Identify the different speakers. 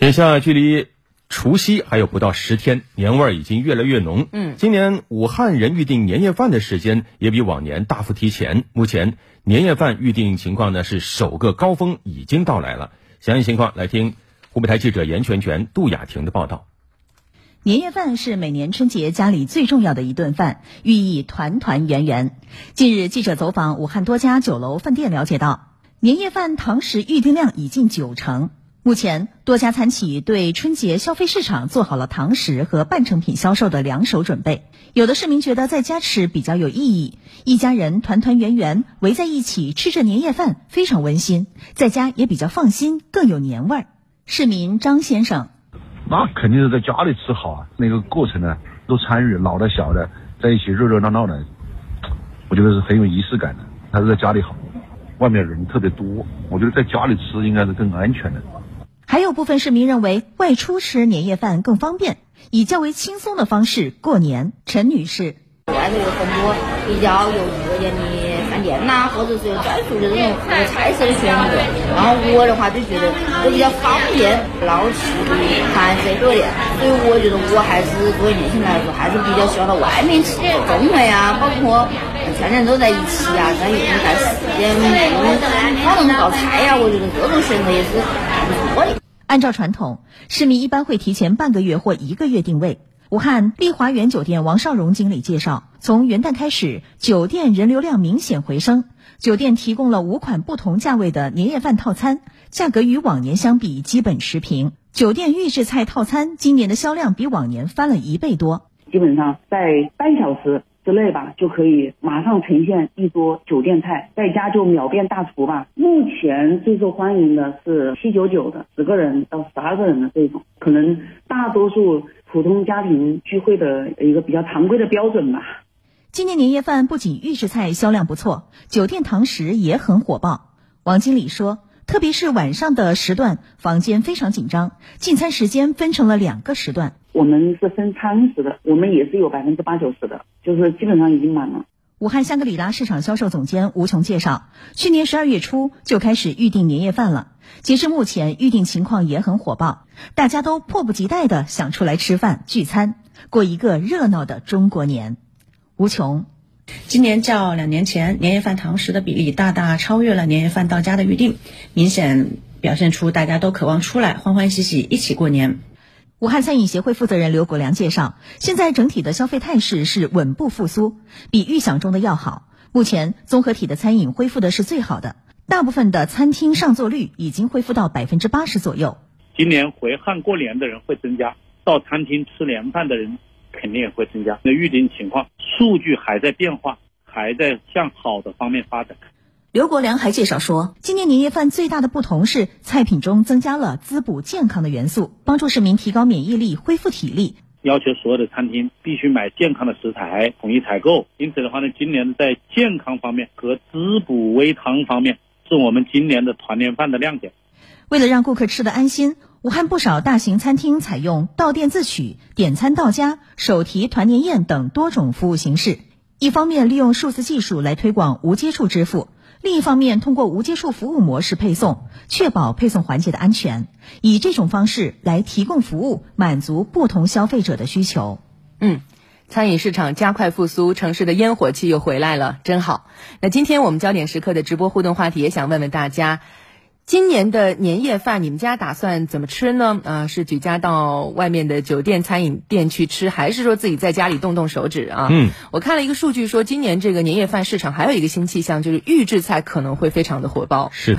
Speaker 1: 眼下距离除夕还有不到十天，年味儿已经越来越浓。
Speaker 2: 嗯，
Speaker 1: 今年武汉人预订年夜饭的时间也比往年大幅提前。目前年夜饭预订情况呢是首个高峰已经到来了。详细情况来听湖北台记者严全全、杜雅婷的报道。
Speaker 3: 年夜饭是每年春节家里最重要的一顿饭，寓意团团圆圆。近日，记者走访武汉多家酒楼饭店，了解到，年夜饭堂食预订量已近九成。目前，多家餐企对春节消费市场做好了堂食和半成品销售的两手准备。有的市民觉得在家吃比较有意义，一家人团团圆圆围在一起吃着年夜饭非常温馨，在家也比较放心，更有年味儿。市民张先生。
Speaker 4: 那肯定是在家里吃好啊，那个过程呢都参与，老的小的在一起热热闹闹的，我觉得是很有仪式感的。还是在家里好，外面人特别多，我觉得在家里吃应该是更安全的。
Speaker 3: 还有部分市民认为外出吃年夜饭更方便，以较为轻松的方式过年。陈女士，
Speaker 5: 外头有很多比较有特点的饭。店呐，或者是有专属的这种呃菜色的选择，然后我的话就觉得都比较方便，老吃的盘子多点，所以我觉得我还是作为年轻人来说，还是比较喜欢到外面吃氛围啊，包括全人都在一起啊，这样又能干时间，搞菜呀，我觉得这种选择也是不错的。
Speaker 3: 按照传统，市民一般会提前半个月或一个月定位。武汉丽华园酒店王少荣经理介绍，从元旦开始，酒店人流量明显回升。酒店提供了五款不同价位的年夜饭套餐，价格与往年相比基本持平。酒店预制菜套餐今年的销量比往年翻了一倍多。
Speaker 6: 基本上在半小时。之类吧，就可以马上呈现一桌酒店菜，在家就秒变大厨吧。目前最受欢迎的是七九九的，十个人到十二个人的这种，可能大多数普通家庭聚会的一个比较常规的标准吧。
Speaker 3: 今年年夜饭不仅预制菜销量不错，酒店堂食也很火爆。王经理说。特别是晚上的时段，房间非常紧张，进餐时间分成了两个时段。
Speaker 6: 我们是分餐食的，我们也是有百分之八九十的，就是基本上已经满了。
Speaker 3: 武汉香格里拉市场销售总监吴琼介绍，去年十二月初就开始预订年夜饭了，截至目前预订情况也很火爆，大家都迫不及待的想出来吃饭聚餐，过一个热闹的中国年。吴琼。
Speaker 7: 今年较两年前，年夜饭堂食的比例大大超越了年夜饭到家的预定，明显表现出大家都渴望出来欢欢喜喜一起过年。
Speaker 3: 武汉餐饮协会负责人刘国良介绍，现在整体的消费态势是稳步复苏，比预想中的要好。目前综合体的餐饮恢复的是最好的，大部分的餐厅上座率已经恢复到百分之八十左右。
Speaker 8: 今年回汉过年的人会增加，到餐厅吃年饭的人。肯定也会增加。那预订情况数据还在变化，还在向好的方面发展。
Speaker 3: 刘国梁还介绍说，今年年夜饭最大的不同是菜品中增加了滋补健康的元素，帮助市民提高免疫力、恢复体力。
Speaker 8: 要求所有的餐厅必须买健康的食材，统一采购。因此的话呢，今年在健康方面和滋补微汤方面是我们今年的团年饭的亮点。
Speaker 3: 为了让顾客吃得安心。武汉不少大型餐厅采用到店自取、点餐到家、手提团年宴等多种服务形式。一方面利用数字技术来推广无接触支付，另一方面通过无接触服务模式配送，确保配送环节的安全。以这种方式来提供服务，满足不同消费者的需求。
Speaker 2: 嗯，餐饮市场加快复苏，城市的烟火气又回来了，真好。那今天我们焦点时刻的直播互动话题，也想问问大家。今年的年夜饭，你们家打算怎么吃呢？啊，是举家到外面的酒店餐饮店去吃，还是说自己在家里动动手指啊？
Speaker 1: 嗯，
Speaker 2: 我看了一个数据，说今年这个年夜饭市场还有一个新气象，就是预制菜可能会非常的火爆。
Speaker 1: 是。